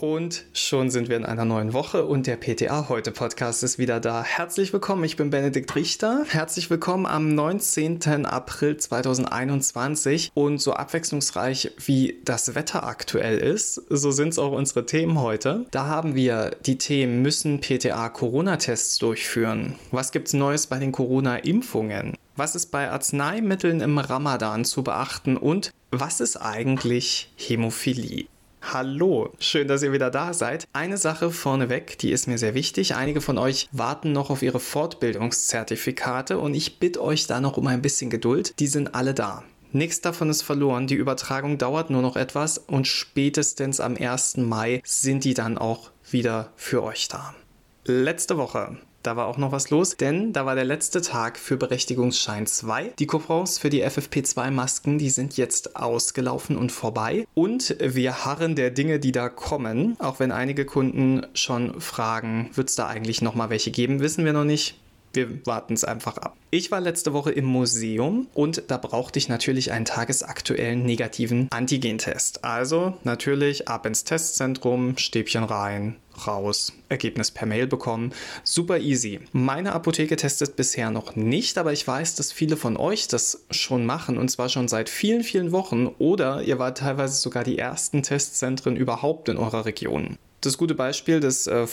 Und schon sind wir in einer neuen Woche und der PTA heute Podcast ist wieder da. Herzlich willkommen, ich bin Benedikt Richter. Herzlich willkommen am 19. April 2021 und so abwechslungsreich wie das Wetter aktuell ist, so sind es auch unsere Themen heute. Da haben wir die Themen, müssen PTA Corona-Tests durchführen? Was gibt's Neues bei den Corona-Impfungen? Was ist bei Arzneimitteln im Ramadan zu beachten und was ist eigentlich Hämophilie? Hallo, schön, dass ihr wieder da seid. Eine Sache vorneweg, die ist mir sehr wichtig. Einige von euch warten noch auf ihre Fortbildungszertifikate und ich bitte euch da noch um ein bisschen Geduld. Die sind alle da. Nichts davon ist verloren. Die Übertragung dauert nur noch etwas und spätestens am 1. Mai sind die dann auch wieder für euch da. Letzte Woche da war auch noch was los, denn da war der letzte Tag für Berechtigungsschein 2. Die Coupons für die FFP2-Masken, die sind jetzt ausgelaufen und vorbei. Und wir harren der Dinge, die da kommen. Auch wenn einige Kunden schon fragen, wird es da eigentlich nochmal welche geben, wissen wir noch nicht. Wir warten es einfach ab. Ich war letzte Woche im Museum und da brauchte ich natürlich einen tagesaktuellen negativen Antigentest. Also natürlich ab ins Testzentrum, Stäbchen rein, raus, Ergebnis per Mail bekommen. Super easy. Meine Apotheke testet bisher noch nicht, aber ich weiß, dass viele von euch das schon machen und zwar schon seit vielen, vielen Wochen oder ihr wart teilweise sogar die ersten Testzentren überhaupt in eurer Region. Das gute Beispiel, das äh,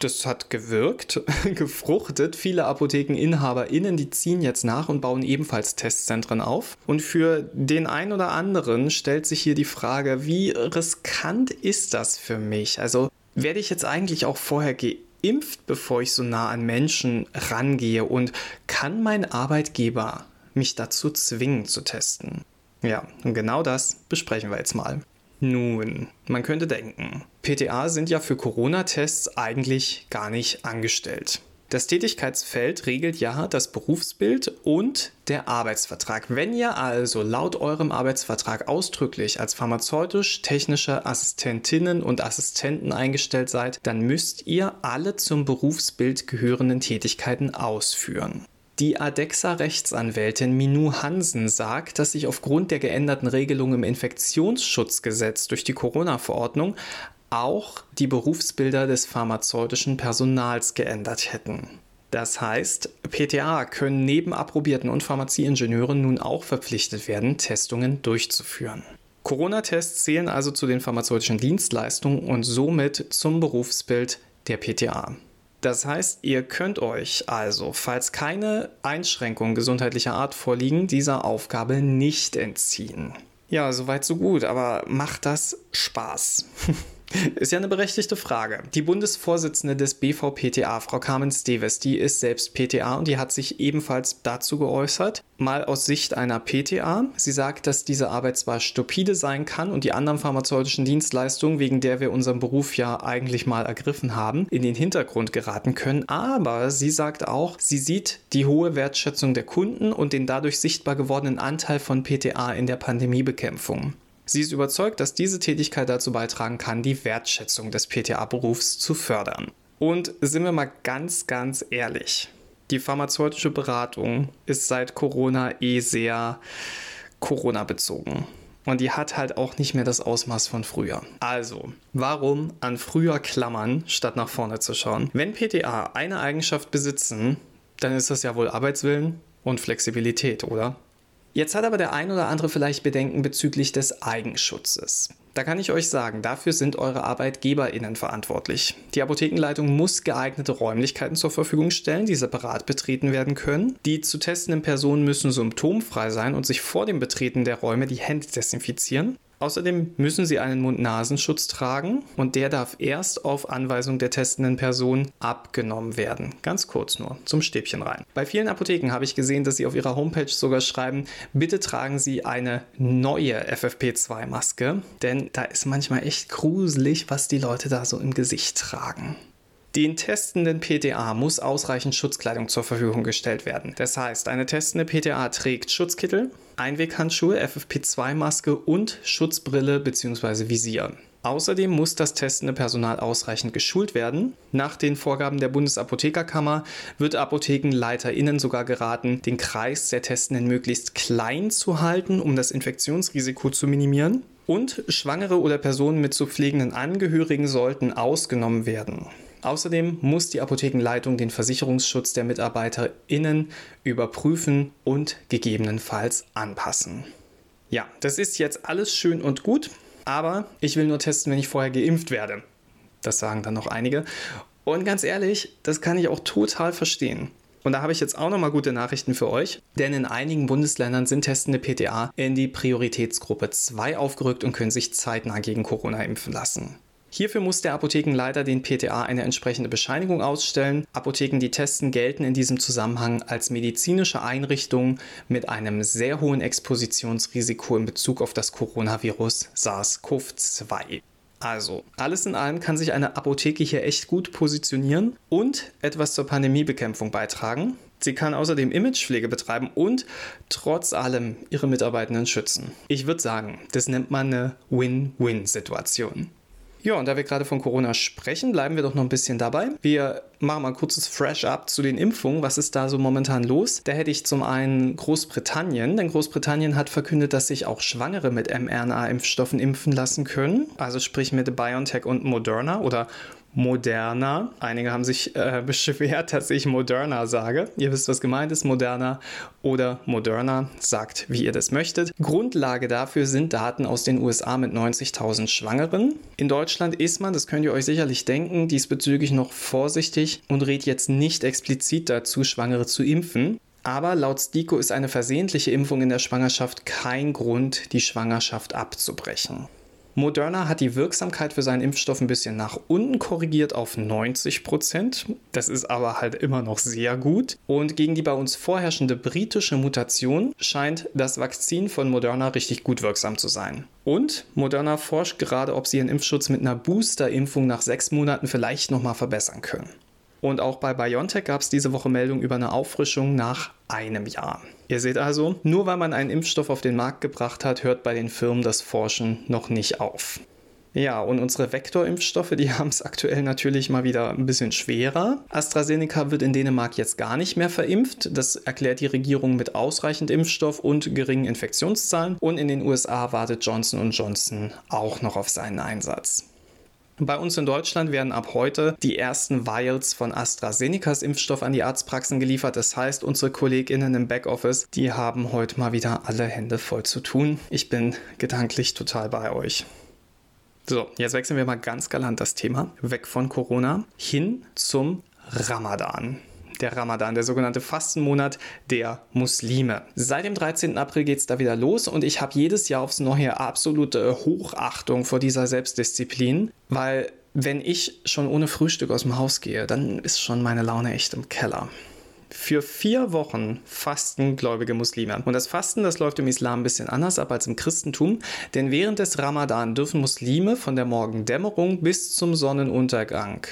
das hat gewirkt, gefruchtet. Viele ApothekeninhaberInnen, die ziehen jetzt nach und bauen ebenfalls Testzentren auf. Und für den einen oder anderen stellt sich hier die Frage, wie riskant ist das für mich? Also werde ich jetzt eigentlich auch vorher geimpft, bevor ich so nah an Menschen rangehe? Und kann mein Arbeitgeber mich dazu zwingen zu testen? Ja, und genau das besprechen wir jetzt mal. Nun, man könnte denken, PTA sind ja für Corona-Tests eigentlich gar nicht angestellt. Das Tätigkeitsfeld regelt ja das Berufsbild und der Arbeitsvertrag. Wenn ihr also laut eurem Arbeitsvertrag ausdrücklich als pharmazeutisch-technische Assistentinnen und Assistenten eingestellt seid, dann müsst ihr alle zum Berufsbild gehörenden Tätigkeiten ausführen. Die ADEXA-Rechtsanwältin Minu Hansen sagt, dass sich aufgrund der geänderten Regelung im Infektionsschutzgesetz durch die Corona-Verordnung auch die Berufsbilder des pharmazeutischen Personals geändert hätten. Das heißt, PTA können neben Approbierten und Pharmazieingenieuren nun auch verpflichtet werden, Testungen durchzuführen. Corona-Tests zählen also zu den pharmazeutischen Dienstleistungen und somit zum Berufsbild der PTA. Das heißt, ihr könnt euch also, falls keine Einschränkungen gesundheitlicher Art vorliegen, dieser Aufgabe nicht entziehen. Ja, soweit so gut, aber macht das Spaß? Ist ja eine berechtigte Frage. Die Bundesvorsitzende des BVPTA, Frau Carmen Steves, die ist selbst PTA und die hat sich ebenfalls dazu geäußert. Mal aus Sicht einer PTA. Sie sagt, dass diese Arbeit zwar stupide sein kann und die anderen pharmazeutischen Dienstleistungen, wegen der wir unseren Beruf ja eigentlich mal ergriffen haben, in den Hintergrund geraten können. Aber sie sagt auch, sie sieht die hohe Wertschätzung der Kunden und den dadurch sichtbar gewordenen Anteil von PTA in der Pandemiebekämpfung. Sie ist überzeugt, dass diese Tätigkeit dazu beitragen kann, die Wertschätzung des PTA-Berufs zu fördern. Und sind wir mal ganz, ganz ehrlich, die pharmazeutische Beratung ist seit Corona eh sehr Corona-bezogen. Und die hat halt auch nicht mehr das Ausmaß von früher. Also, warum an früher klammern, statt nach vorne zu schauen? Wenn PTA eine Eigenschaft besitzen, dann ist das ja wohl Arbeitswillen und Flexibilität, oder? Jetzt hat aber der ein oder andere vielleicht Bedenken bezüglich des Eigenschutzes. Da kann ich euch sagen, dafür sind eure ArbeitgeberInnen verantwortlich. Die Apothekenleitung muss geeignete Räumlichkeiten zur Verfügung stellen, die separat betreten werden können. Die zu testenden Personen müssen symptomfrei sein und sich vor dem Betreten der Räume die Hände desinfizieren. Außerdem müssen sie einen Mund-Nasenschutz tragen und der darf erst auf Anweisung der testenden Person abgenommen werden. Ganz kurz nur zum Stäbchen rein. Bei vielen Apotheken habe ich gesehen, dass sie auf ihrer Homepage sogar schreiben, bitte tragen Sie eine neue FFP2-Maske, denn da ist manchmal echt gruselig, was die Leute da so im Gesicht tragen. Den testenden PTA muss ausreichend Schutzkleidung zur Verfügung gestellt werden. Das heißt, eine testende PTA trägt Schutzkittel, Einweghandschuhe, FFP2-Maske und Schutzbrille bzw. Visier. Außerdem muss das testende Personal ausreichend geschult werden. Nach den Vorgaben der Bundesapothekerkammer wird ApothekenleiterInnen sogar geraten, den Kreis der Testenden möglichst klein zu halten, um das Infektionsrisiko zu minimieren. Und Schwangere oder Personen mit zu pflegenden Angehörigen sollten ausgenommen werden. Außerdem muss die Apothekenleitung den Versicherungsschutz der MitarbeiterInnen überprüfen und gegebenenfalls anpassen. Ja, das ist jetzt alles schön und gut, aber ich will nur testen, wenn ich vorher geimpft werde. Das sagen dann noch einige. Und ganz ehrlich, das kann ich auch total verstehen. Und da habe ich jetzt auch nochmal gute Nachrichten für euch, denn in einigen Bundesländern sind testende PTA in die Prioritätsgruppe 2 aufgerückt und können sich zeitnah gegen Corona impfen lassen. Hierfür muss der Apothekenleiter den PTA eine entsprechende Bescheinigung ausstellen. Apotheken, die testen, gelten in diesem Zusammenhang als medizinische Einrichtungen mit einem sehr hohen Expositionsrisiko in Bezug auf das Coronavirus SARS-CoV-2. Also, alles in allem kann sich eine Apotheke hier echt gut positionieren und etwas zur Pandemiebekämpfung beitragen. Sie kann außerdem Imagepflege betreiben und trotz allem ihre Mitarbeitenden schützen. Ich würde sagen, das nennt man eine Win-Win-Situation. Ja, und da wir gerade von Corona sprechen, bleiben wir doch noch ein bisschen dabei. Wir machen mal ein kurzes Fresh-Up zu den Impfungen. Was ist da so momentan los? Da hätte ich zum einen Großbritannien, denn Großbritannien hat verkündet, dass sich auch Schwangere mit mRNA-Impfstoffen impfen lassen können. Also sprich mit BioNTech und Moderna oder Moderna. Einige haben sich äh, beschwert, dass ich Moderna sage. Ihr wisst, was gemeint ist, Moderna oder Moderna. Sagt, wie ihr das möchtet. Grundlage dafür sind Daten aus den USA mit 90.000 Schwangeren. In Deutschland ist man, das könnt ihr euch sicherlich denken, diesbezüglich noch vorsichtig und rät jetzt nicht explizit dazu, Schwangere zu impfen. Aber laut STIKO ist eine versehentliche Impfung in der Schwangerschaft kein Grund, die Schwangerschaft abzubrechen. Moderna hat die Wirksamkeit für seinen Impfstoff ein bisschen nach unten korrigiert auf 90 Prozent. Das ist aber halt immer noch sehr gut. Und gegen die bei uns vorherrschende britische Mutation scheint das Vakzin von Moderna richtig gut wirksam zu sein. Und Moderna forscht gerade, ob sie ihren Impfschutz mit einer Booster-Impfung nach sechs Monaten vielleicht nochmal verbessern können. Und auch bei BioNTech gab es diese Woche Meldung über eine Auffrischung nach einem Jahr. Ihr seht also, nur weil man einen Impfstoff auf den Markt gebracht hat, hört bei den Firmen das Forschen noch nicht auf. Ja, und unsere Vektorimpfstoffe, die haben es aktuell natürlich mal wieder ein bisschen schwerer. AstraZeneca wird in Dänemark jetzt gar nicht mehr verimpft. Das erklärt die Regierung mit ausreichend Impfstoff und geringen Infektionszahlen. Und in den USA wartet Johnson Johnson auch noch auf seinen Einsatz. Bei uns in Deutschland werden ab heute die ersten Vials von AstraZenecas Impfstoff an die Arztpraxen geliefert. Das heißt, unsere KollegInnen im Backoffice, die haben heute mal wieder alle Hände voll zu tun. Ich bin gedanklich total bei euch. So, jetzt wechseln wir mal ganz galant das Thema. Weg von Corona hin zum Ramadan der Ramadan, der sogenannte Fastenmonat der Muslime. Seit dem 13. April geht es da wieder los und ich habe jedes Jahr aufs Neue absolute Hochachtung vor dieser Selbstdisziplin, weil wenn ich schon ohne Frühstück aus dem Haus gehe, dann ist schon meine Laune echt im Keller. Für vier Wochen fasten gläubige Muslime. Und das Fasten, das läuft im Islam ein bisschen anders ab als im Christentum, denn während des Ramadan dürfen Muslime von der Morgendämmerung bis zum Sonnenuntergang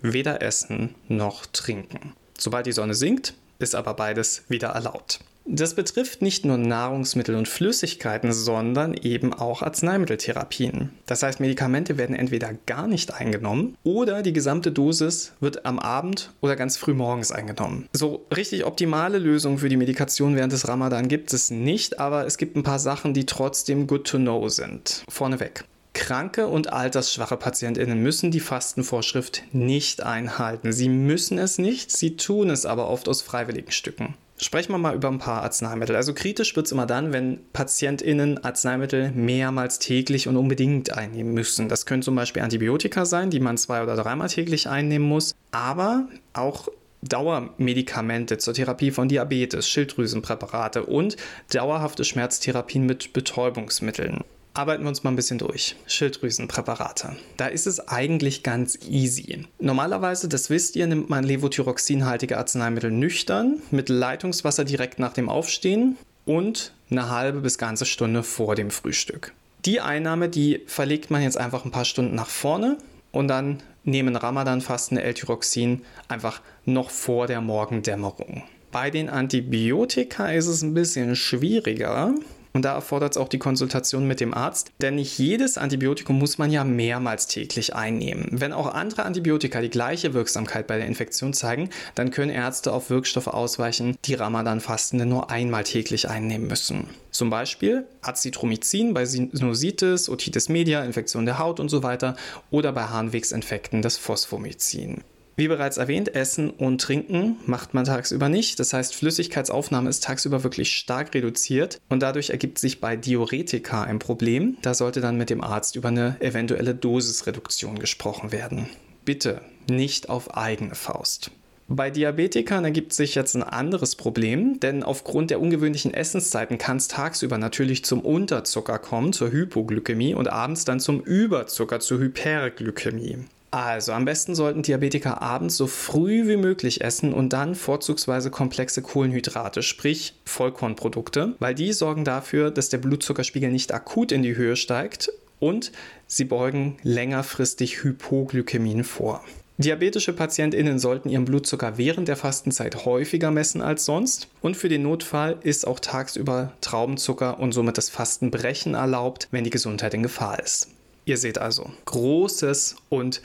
weder essen noch trinken. Sobald die Sonne sinkt, ist aber beides wieder erlaubt. Das betrifft nicht nur Nahrungsmittel und Flüssigkeiten, sondern eben auch Arzneimitteltherapien. Das heißt, Medikamente werden entweder gar nicht eingenommen oder die gesamte Dosis wird am Abend oder ganz früh morgens eingenommen. So richtig optimale Lösungen für die Medikation während des Ramadan gibt es nicht, aber es gibt ein paar Sachen, die trotzdem good to know sind. Vorneweg. Kranke und altersschwache Patientinnen müssen die Fastenvorschrift nicht einhalten. Sie müssen es nicht, sie tun es aber oft aus freiwilligen Stücken. Sprechen wir mal über ein paar Arzneimittel. Also kritisch wird es immer dann, wenn PatientInnen Arzneimittel mehrmals täglich und unbedingt einnehmen müssen. Das können zum Beispiel Antibiotika sein, die man zwei oder dreimal täglich einnehmen muss, aber auch Dauermedikamente zur Therapie von Diabetes, Schilddrüsenpräparate und dauerhafte Schmerztherapien mit Betäubungsmitteln. Arbeiten wir uns mal ein bisschen durch. Schilddrüsenpräparate. Da ist es eigentlich ganz easy. Normalerweise, das wisst ihr, nimmt man Levothyroxinhaltige Arzneimittel nüchtern mit Leitungswasser direkt nach dem Aufstehen und eine halbe bis ganze Stunde vor dem Frühstück. Die Einnahme, die verlegt man jetzt einfach ein paar Stunden nach vorne und dann nehmen Ramadan-Fasten L-Tyroxin einfach noch vor der Morgendämmerung. Bei den Antibiotika ist es ein bisschen schwieriger, Und da erfordert es auch die Konsultation mit dem Arzt, denn nicht jedes Antibiotikum muss man ja mehrmals täglich einnehmen. Wenn auch andere Antibiotika die gleiche Wirksamkeit bei der Infektion zeigen, dann können Ärzte auf Wirkstoffe ausweichen, die Ramadan-Fastende nur einmal täglich einnehmen müssen. Zum Beispiel Azithromycin bei Sinusitis, Otitis media, Infektion der Haut und so weiter oder bei Harnwegsinfekten das Phosphomycin. Wie bereits erwähnt, Essen und Trinken macht man tagsüber nicht. Das heißt, Flüssigkeitsaufnahme ist tagsüber wirklich stark reduziert und dadurch ergibt sich bei Diuretika ein Problem. Da sollte dann mit dem Arzt über eine eventuelle Dosisreduktion gesprochen werden. Bitte nicht auf eigene Faust. Bei Diabetikern ergibt sich jetzt ein anderes Problem, denn aufgrund der ungewöhnlichen Essenszeiten kann es tagsüber natürlich zum Unterzucker kommen, zur Hypoglykämie und abends dann zum Überzucker, zur Hyperglykämie. Also am besten sollten Diabetiker abends so früh wie möglich essen und dann vorzugsweise komplexe Kohlenhydrate, sprich Vollkornprodukte, weil die sorgen dafür, dass der Blutzuckerspiegel nicht akut in die Höhe steigt und sie beugen längerfristig Hypoglykämien vor. Diabetische PatientInnen sollten ihren Blutzucker während der Fastenzeit häufiger messen als sonst und für den Notfall ist auch tagsüber Traubenzucker und somit das Fastenbrechen erlaubt, wenn die Gesundheit in Gefahr ist. Ihr seht also, großes und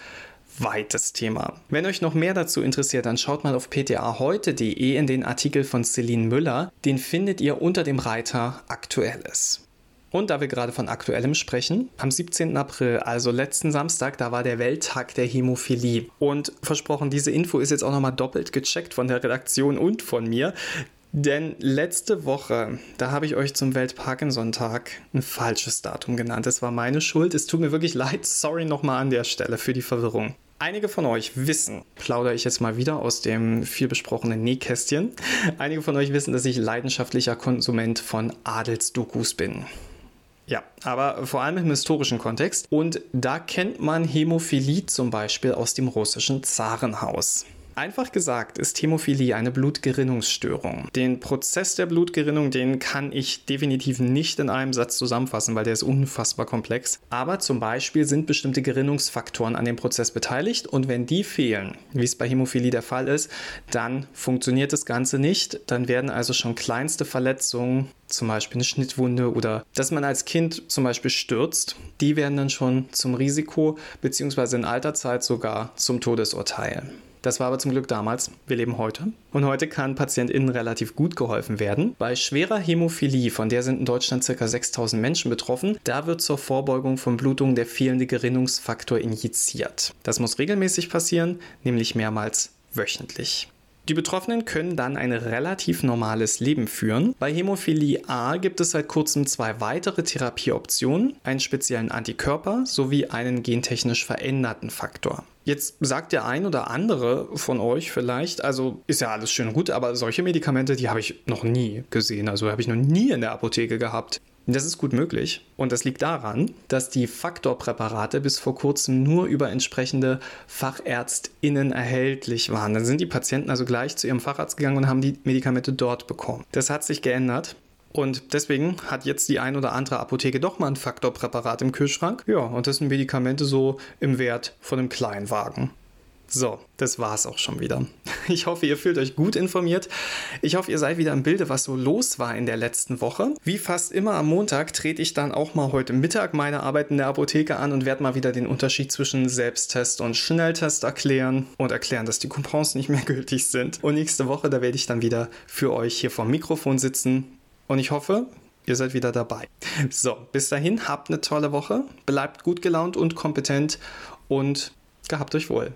weites Thema. Wenn euch noch mehr dazu interessiert, dann schaut mal auf ptaheute.de in den Artikel von Celine Müller. Den findet ihr unter dem Reiter Aktuelles. Und da wir gerade von Aktuellem sprechen, am 17. April, also letzten Samstag, da war der Welttag der Hämophilie. Und versprochen, diese Info ist jetzt auch nochmal doppelt gecheckt von der Redaktion und von mir. Denn letzte Woche, da habe ich euch zum Welt-Parkinson-Tag ein falsches Datum genannt. Es war meine Schuld. Es tut mir wirklich leid. Sorry nochmal an der Stelle für die Verwirrung. Einige von euch wissen, plaudere ich jetzt mal wieder aus dem viel besprochenen Nähkästchen. Einige von euch wissen, dass ich leidenschaftlicher Konsument von Adelsdokus bin. Ja, aber vor allem im historischen Kontext. Und da kennt man Hämophilie zum Beispiel aus dem russischen Zarenhaus. Einfach gesagt ist Hämophilie eine Blutgerinnungsstörung. Den Prozess der Blutgerinnung, den kann ich definitiv nicht in einem Satz zusammenfassen, weil der ist unfassbar komplex. Aber zum Beispiel sind bestimmte Gerinnungsfaktoren an dem Prozess beteiligt und wenn die fehlen, wie es bei Hämophilie der Fall ist, dann funktioniert das Ganze nicht. Dann werden also schon kleinste Verletzungen zum Beispiel eine Schnittwunde oder dass man als Kind zum Beispiel stürzt, die werden dann schon zum Risiko beziehungsweise in alter Zeit sogar zum Todesurteil. Das war aber zum Glück damals. Wir leben heute. Und heute kann PatientInnen relativ gut geholfen werden. Bei schwerer Hämophilie, von der sind in Deutschland ca. 6000 Menschen betroffen, da wird zur Vorbeugung von Blutungen der fehlende Gerinnungsfaktor injiziert. Das muss regelmäßig passieren, nämlich mehrmals wöchentlich. Die Betroffenen können dann ein relativ normales Leben führen. Bei Hämophilie A gibt es seit kurzem zwei weitere Therapieoptionen, einen speziellen Antikörper sowie einen gentechnisch veränderten Faktor. Jetzt sagt der ein oder andere von euch vielleicht, also ist ja alles schön und gut, aber solche Medikamente, die habe ich noch nie gesehen, also habe ich noch nie in der Apotheke gehabt. Das ist gut möglich und das liegt daran, dass die Faktorpräparate bis vor kurzem nur über entsprechende FachärztInnen erhältlich waren. Dann sind die Patienten also gleich zu ihrem Facharzt gegangen und haben die Medikamente dort bekommen. Das hat sich geändert. Und deswegen hat jetzt die ein oder andere Apotheke doch mal ein Faktorpräparat im Kühlschrank. Ja, und das sind Medikamente so im Wert von einem Kleinwagen. So, das war's auch schon wieder. Ich hoffe, ihr fühlt euch gut informiert. Ich hoffe, ihr seid wieder im Bilde, was so los war in der letzten Woche. Wie fast immer am Montag trete ich dann auch mal heute Mittag meine Arbeit in der Apotheke an und werde mal wieder den Unterschied zwischen Selbsttest und Schnelltest erklären und erklären, dass die Coupons nicht mehr gültig sind. Und nächste Woche, da werde ich dann wieder für euch hier vom Mikrofon sitzen. Und ich hoffe, ihr seid wieder dabei. So, bis dahin, habt eine tolle Woche, bleibt gut gelaunt und kompetent und gehabt euch wohl.